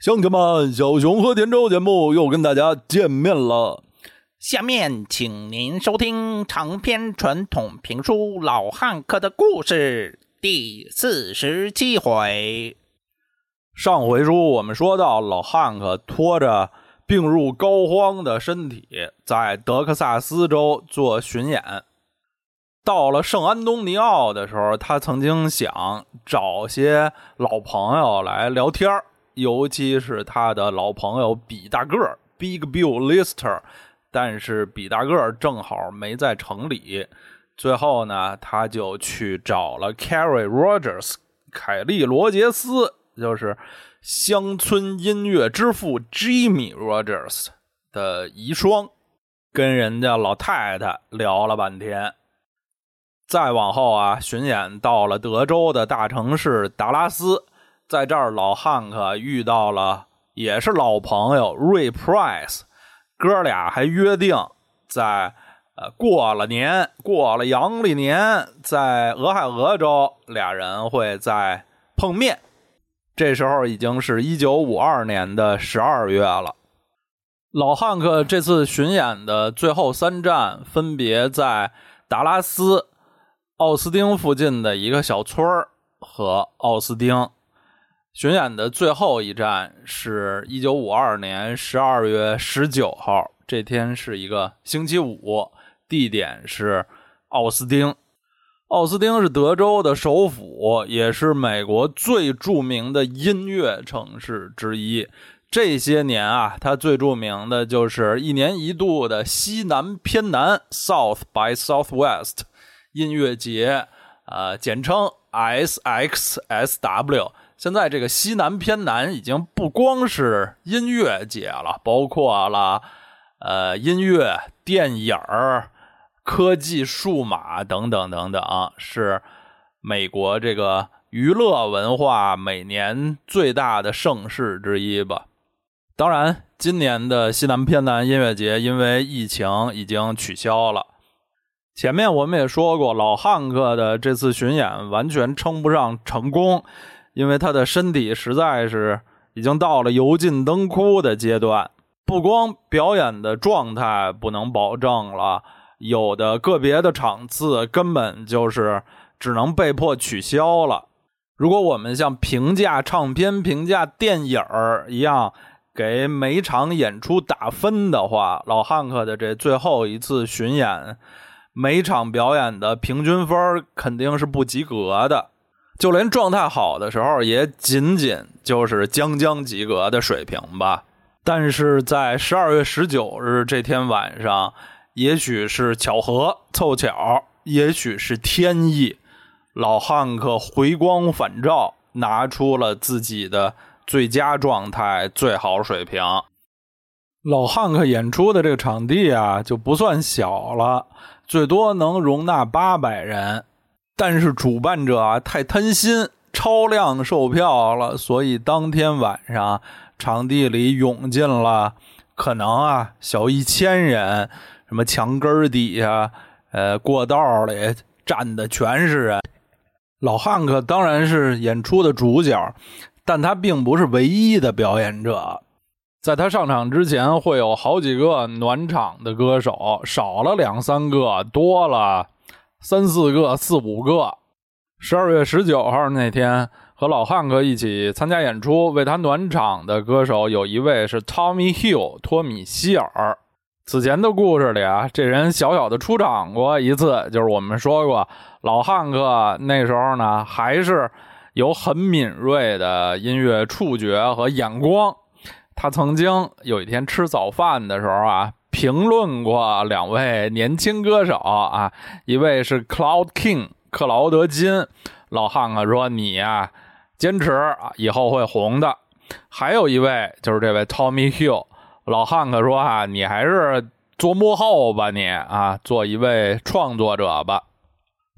乡亲们，小熊和田周节目又跟大家见面了。下面请您收听长篇传统评书《老汉克的故事》第四十七回。上回书我们说到，老汉克拖着病入膏肓的身体，在德克萨斯州做巡演。到了圣安东尼奥的时候，他曾经想找些老朋友来聊天儿。尤其是他的老朋友比大个儿 Big Bill Lister，但是比大个儿正好没在城里。最后呢，他就去找了 Carrie Rogers，凯利·罗杰斯，就是乡村音乐之父 Jimmy Rogers 的遗孀，跟人家老太太聊了半天。再往后啊，巡演到了德州的大城市达拉斯。在这儿，老汉克遇到了也是老朋友 Ray Price，哥俩还约定在呃过了年，过了阳历年，在俄亥俄州，俩人会再碰面。这时候已经是一九五二年的十二月了。老汉克这次巡演的最后三站分别在达拉斯、奥斯汀附近的一个小村和奥斯汀。巡演的最后一站是一九五二年十二月十九号，这天是一个星期五，地点是奥斯汀。奥斯汀是德州的首府，也是美国最著名的音乐城市之一。这些年啊，它最著名的就是一年一度的西南偏南 （South by Southwest） 音乐节，呃，简称 SXSW。现在这个西南偏南已经不光是音乐节了，包括了呃音乐、电影科技、数码等等等等，是美国这个娱乐文化每年最大的盛事之一吧。当然，今年的西南偏南音乐节因为疫情已经取消了。前面我们也说过，老汉克的这次巡演完全称不上成功。因为他的身体实在是已经到了油尽灯枯的阶段，不光表演的状态不能保证了，有的个别的场次根本就是只能被迫取消了。如果我们像评价唱片、评价电影儿一样给每场演出打分的话，老汉克的这最后一次巡演，每场表演的平均分肯定是不及格的。就连状态好的时候，也仅仅就是将将及格的水平吧。但是在十二月十九日这天晚上，也许是巧合凑巧，也许是天意，老汉克回光返照，拿出了自己的最佳状态、最好水平。老汉克演出的这个场地啊，就不算小了，最多能容纳八百人。但是主办者啊太贪心，超量售票了，所以当天晚上场地里涌进了可能啊小一千人，什么墙根底下、呃过道里站的全是人。老汉克当然是演出的主角，但他并不是唯一的表演者。在他上场之前，会有好几个暖场的歌手，少了两三个，多了。三四个、四五个。十二月十九号那天，和老汉克一起参加演出、为他暖场的歌手有一位是 Tommy Hill 托米希尔。此前的故事里啊，这人小小的出场过一次，就是我们说过，老汉克那时候呢，还是有很敏锐的音乐触觉和眼光。他曾经有一天吃早饭的时候啊。评论过两位年轻歌手啊，一位是 Cloud King 克劳德金，老汉克说你呀坚持以后会红的。还有一位就是这位 Tommy Hill，老汉克说啊你还是做幕后吧你啊做一位创作者吧。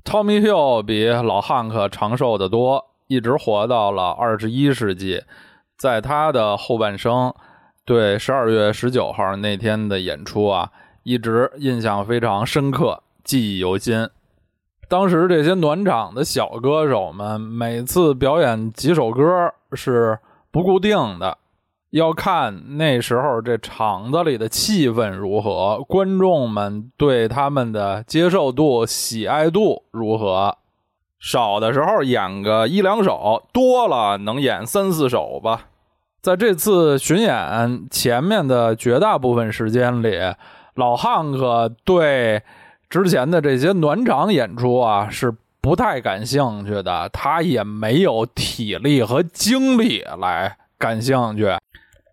Tommy Hill 比老汉克长寿的多，一直活到了二十一世纪，在他的后半生。对十二月十九号那天的演出啊，一直印象非常深刻，记忆犹新。当时这些暖场的小歌手们，每次表演几首歌是不固定的，要看那时候这场子里的气氛如何，观众们对他们的接受度、喜爱度如何。少的时候演个一两首，多了能演三四首吧。在这次巡演前面的绝大部分时间里，老汉克对之前的这些暖场演出啊是不太感兴趣的，他也没有体力和精力来感兴趣。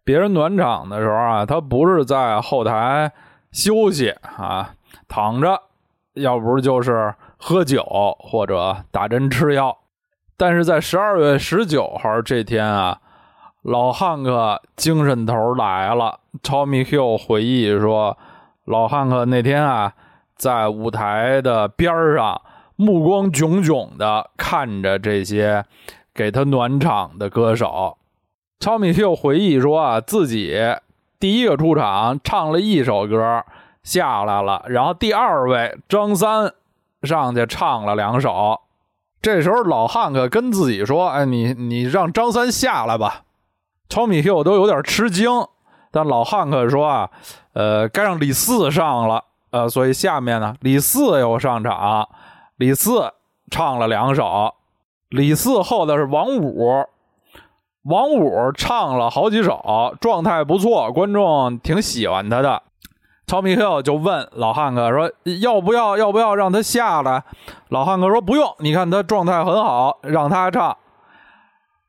别人暖场的时候啊，他不是在后台休息啊，躺着，要不就是。喝酒或者打针吃药，但是在十二月十九号这天啊，老汉克精神头来了。Tommy Hill 回忆说，老汉克那天啊，在舞台的边上，目光炯炯的看着这些给他暖场的歌手。Tommy Hill 回忆说啊，自己第一个出场唱了一首歌下来了，然后第二位张三。上去唱了两首，这时候老汉克跟自己说：“哎，你你让张三下来吧。”超米秀都有点吃惊，但老汉克说：“啊，呃，该让李四上了，呃，所以下面呢，李四又上场，李四唱了两首。李四后的是王五，王五唱了好几首，状态不错，观众挺喜欢他的。”超米克就问老汉克说：“要不要？要不要让他下来？”老汉克说：“不用，你看他状态很好，让他唱。”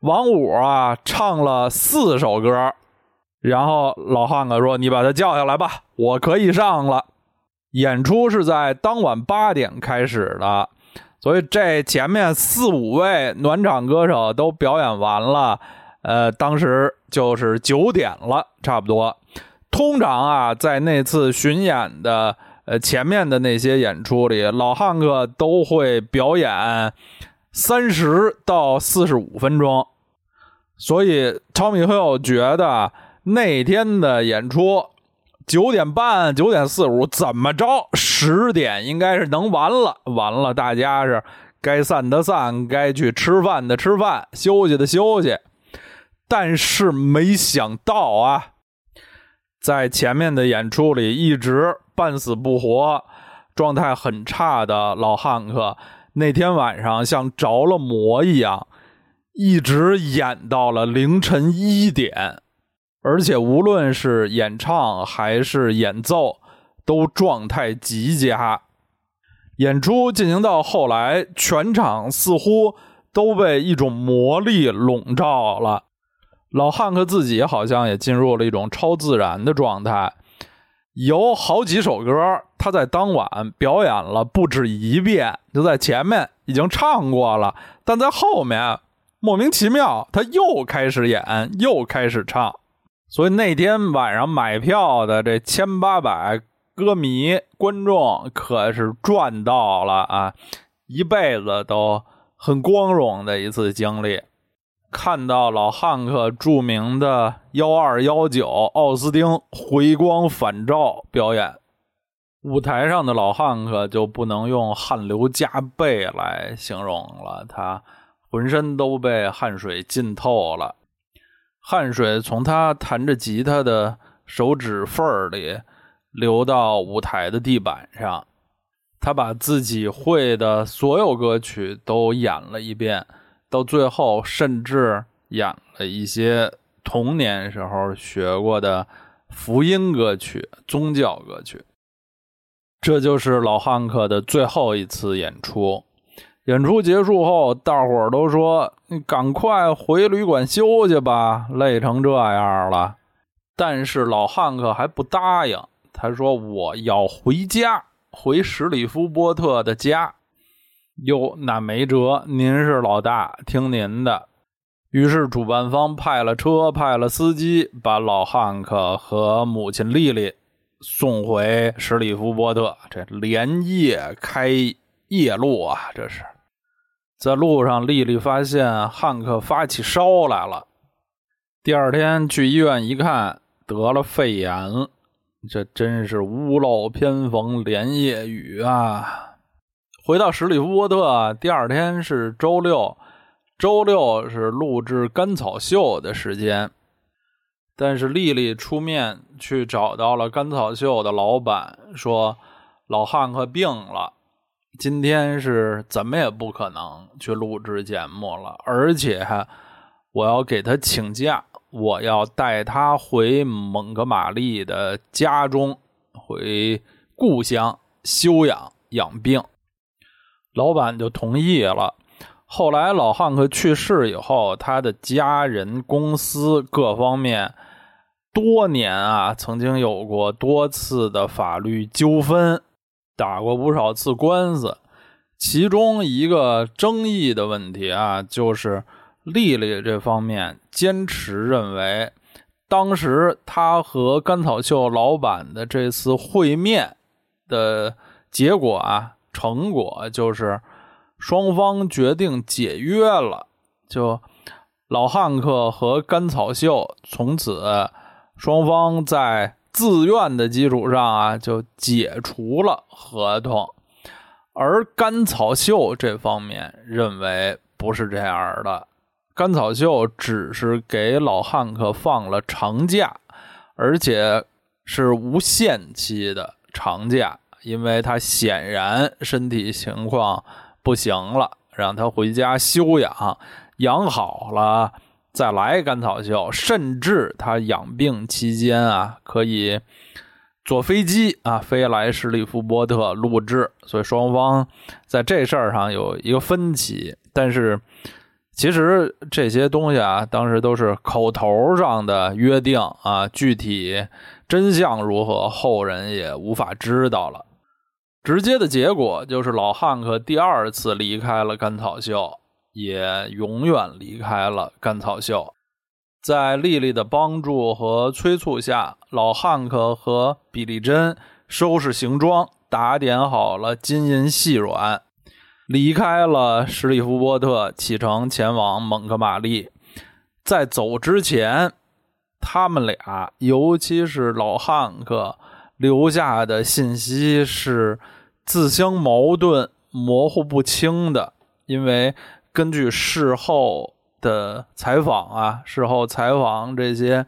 王五啊，唱了四首歌，然后老汉哥说：“你把他叫下来吧，我可以上了。”演出是在当晚八点开始的，所以这前面四五位暖场歌手都表演完了，呃，当时就是九点了，差不多。通常啊，在那次巡演的呃前面的那些演出里，老汉哥都会表演三十到四十五分钟，所以超米会觉得那天的演出九点半、九点四五怎么着，十点应该是能完了。完了，大家是该散的散，该去吃饭的吃饭，休息的休息。但是没想到啊。在前面的演出里一直半死不活、状态很差的老汉克，那天晚上像着了魔一样，一直演到了凌晨一点，而且无论是演唱还是演奏，都状态极佳。演出进行到后来，全场似乎都被一种魔力笼罩了。老汉克自己好像也进入了一种超自然的状态，有好几首歌他在当晚表演了不止一遍，就在前面已经唱过了，但在后面莫名其妙他又开始演，又开始唱，所以那天晚上买票的这千八百歌迷观众可是赚到了啊，一辈子都很光荣的一次经历。看到老汉克著名的幺二幺九奥斯丁回光返照表演，舞台上的老汉克就不能用汗流浃背来形容了，他浑身都被汗水浸透了，汗水从他弹着吉他的手指缝里流到舞台的地板上，他把自己会的所有歌曲都演了一遍。到最后，甚至演了一些童年时候学过的福音歌曲、宗教歌曲。这就是老汉克的最后一次演出。演出结束后，大伙儿都说：“你赶快回旅馆休息吧，累成这样了。”但是老汉克还不答应，他说：“我要回家，回史里夫波特的家。”哟，那没辙，您是老大，听您的。于是主办方派了车，派了司机，把老汉克和母亲丽丽送回史里夫波特。这连夜开夜路啊！这是在路上，丽丽发现汉克发起烧来了。第二天去医院一看，得了肺炎。这真是屋漏偏逢连夜雨啊！回到史里夫波特，第二天是周六，周六是录制《甘草秀》的时间。但是丽丽出面去找到了甘草秀的老板，说老汉克病了，今天是怎么也不可能去录制节目了，而且我要给他请假，我要带他回蒙哥马利的家中，回故乡休养养病。老板就同意了。后来老汉克去世以后，他的家人、公司各方面多年啊，曾经有过多次的法律纠纷，打过不少次官司。其中一个争议的问题啊，就是丽丽这方面坚持认为，当时他和甘草秀老板的这次会面的结果啊，成果就是。双方决定解约了，就老汉克和甘草秀从此双方在自愿的基础上啊就解除了合同，而甘草秀这方面认为不是这样的，甘草秀只是给老汉克放了长假，而且是无限期的长假，因为他显然身体情况。不行了，让他回家休养，养好了再来甘草秀。甚至他养病期间啊，可以坐飞机啊飞来十里夫波特录制。所以双方在这事儿上有一个分歧，但是其实这些东西啊，当时都是口头上的约定啊，具体真相如何，后人也无法知道了。直接的结果就是老汉克第二次离开了甘草秀，也永远离开了甘草秀。在丽丽的帮助和催促下，老汉克和比利珍收拾行装，打点好了金银细软，离开了史蒂夫波特，启程前往蒙哥马利。在走之前，他们俩，尤其是老汉克。留下的信息是自相矛盾、模糊不清的，因为根据事后的采访啊，事后采访这些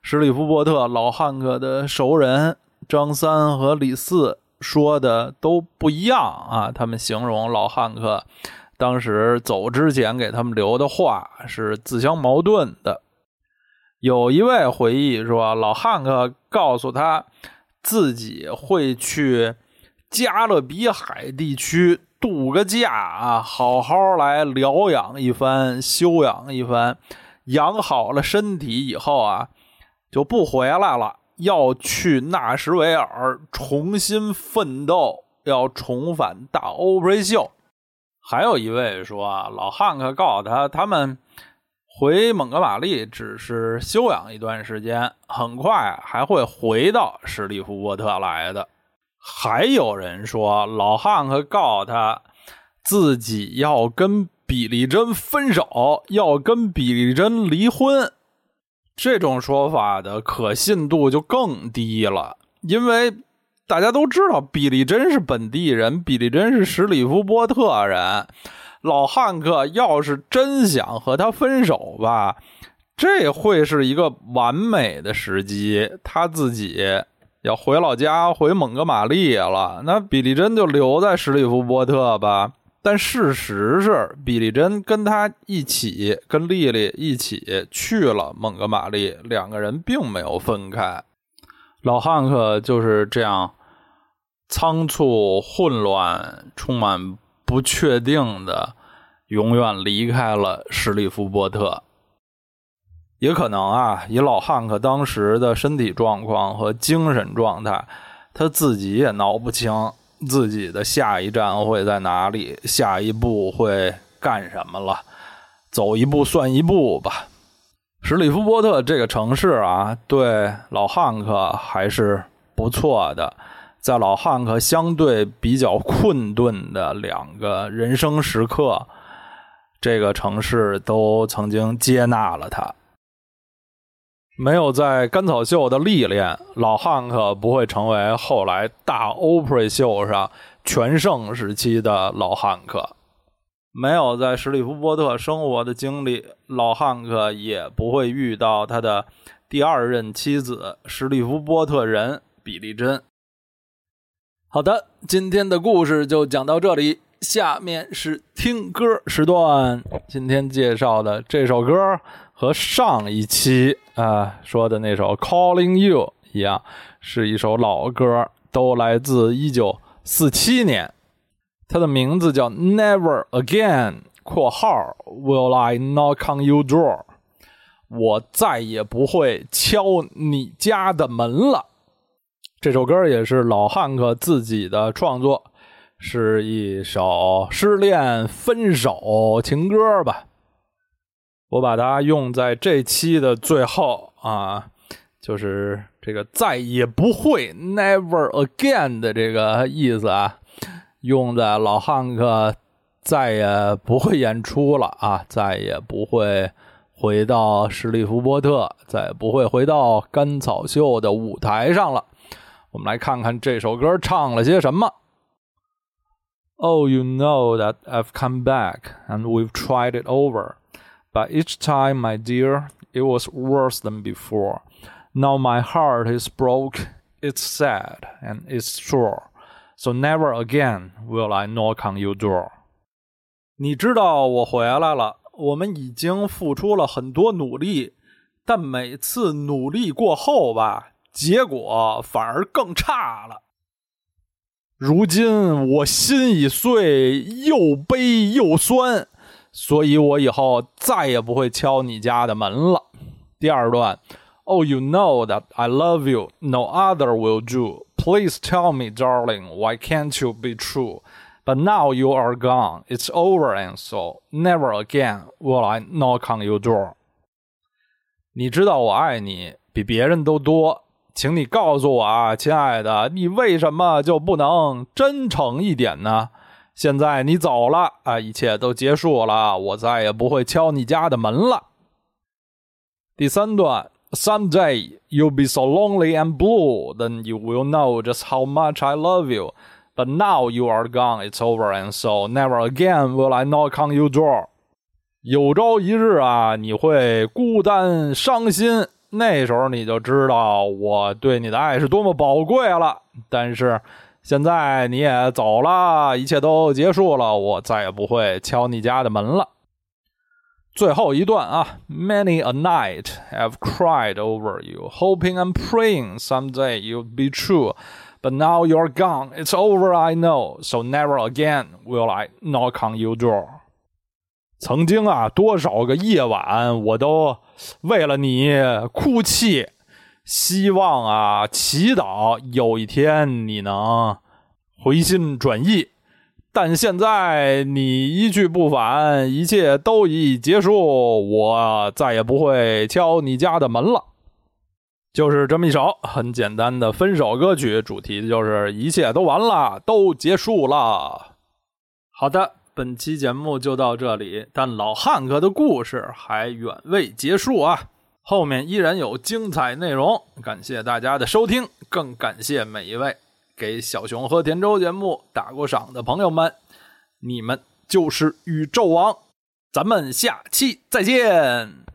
史蒂夫波特老汉克的熟人张三和李四说的都不一样啊。他们形容老汉克当时走之前给他们留的话是自相矛盾的。有一位回忆说，老汉克告诉他。自己会去加勒比海地区度个假啊，好好来疗养一番，休养一番，养好了身体以后啊，就不回来了，要去纳什维尔重新奋斗，要重返大欧瑞秀。还有一位说啊，老汉克告诉他，他们。回蒙哥马利只是休养一段时间，很快还会回到史蒂夫波特来的。还有人说，老汉克告他自己要跟比利珍分手，要跟比利珍离婚。这种说法的可信度就更低了，因为大家都知道比利珍是本地人，比利珍是史蒂夫波特人。老汉克要是真想和他分手吧，这会是一个完美的时机。他自己要回老家，回蒙哥马利了，那比利珍就留在史蒂夫波特吧。但事实是，比利珍跟他一起，跟丽丽一起去了蒙哥马利，两个人并没有分开。老汉克就是这样仓促、混乱、充满。不确定的，永远离开了史蒂夫波特。也可能啊，以老汉克当时的身体状况和精神状态，他自己也闹不清自己的下一站会在哪里，下一步会干什么了。走一步算一步吧。史蒂夫波特这个城市啊，对老汉克还是不错的。在老汉克相对比较困顿的两个人生时刻，这个城市都曾经接纳了他。没有在甘草秀的历练，老汉克不会成为后来大欧普瑞秀上全盛时期的老汉克。没有在史蒂夫波特生活的经历，老汉克也不会遇到他的第二任妻子史蒂夫波特人比利珍。好的，今天的故事就讲到这里，下面是听歌时段。今天介绍的这首歌和上一期啊说的那首《Calling You》一样，是一首老歌，都来自一九四七年。它的名字叫《Never Again》（括号 Will I Knock on Your Door），我再也不会敲你家的门了。这首歌也是老汉克自己的创作，是一首失恋分手情歌吧。我把它用在这期的最后啊，就是这个再也不会 （Never Again） 的这个意思啊。用在老汉克再也不会演出了啊，再也不会回到史蒂夫波特，再也不会回到甘草秀的舞台上了。我们来看看这首歌唱了些什么。Oh, you know that I've come back and we've tried it over, but each time, my dear, it was worse than before. Now my heart is broke, it's sad, and it's sore. So never again will I knock on your door。你知道我回来了，我们已经付出了很多努力，但每次努力过后吧， 结果反而更差了。如今我心已碎，又悲又酸，所以我以后再也不会敲你家的门了。第二段，Oh, you know that I love you, no other will do. Please tell me, darling, why can't you be true? But now you are gone, it's over, and so never again will I knock on your door. 你知道我爱你比别人都多，请你告诉我啊，亲爱的，你为什么就不能真诚一点呢？现在你走了啊，一切都结束了，我再也不会敲你家的门了。第三段。Someday you'll be so lonely and blue, then you will know just how much I love you. But now you are gone, it's over, and so never again will I knock on your door. 有朝一日啊，你会孤单伤心，那时候你就知道我对你的爱是多么宝贵了。但是现在你也走了，一切都结束了，我再也不会敲你家的门了。最后一段啊，Many a night I've cried over you, hoping and praying someday you'd be true, but now you're gone. It's over, I know. So never again will I knock on your door. 曾经啊，多少个夜晚我都为了你哭泣，希望啊，祈祷有一天你能回心转意。但现在你一去不返，一切都已结束，我再也不会敲你家的门了。就是这么一首很简单的分手歌曲，主题就是一切都完了，都结束了。好的，本期节目就到这里，但老汉哥的故事还远未结束啊，后面依然有精彩内容。感谢大家的收听，更感谢每一位。给小熊和甜粥节目打过赏的朋友们，你们就是宇宙王，咱们下期再见。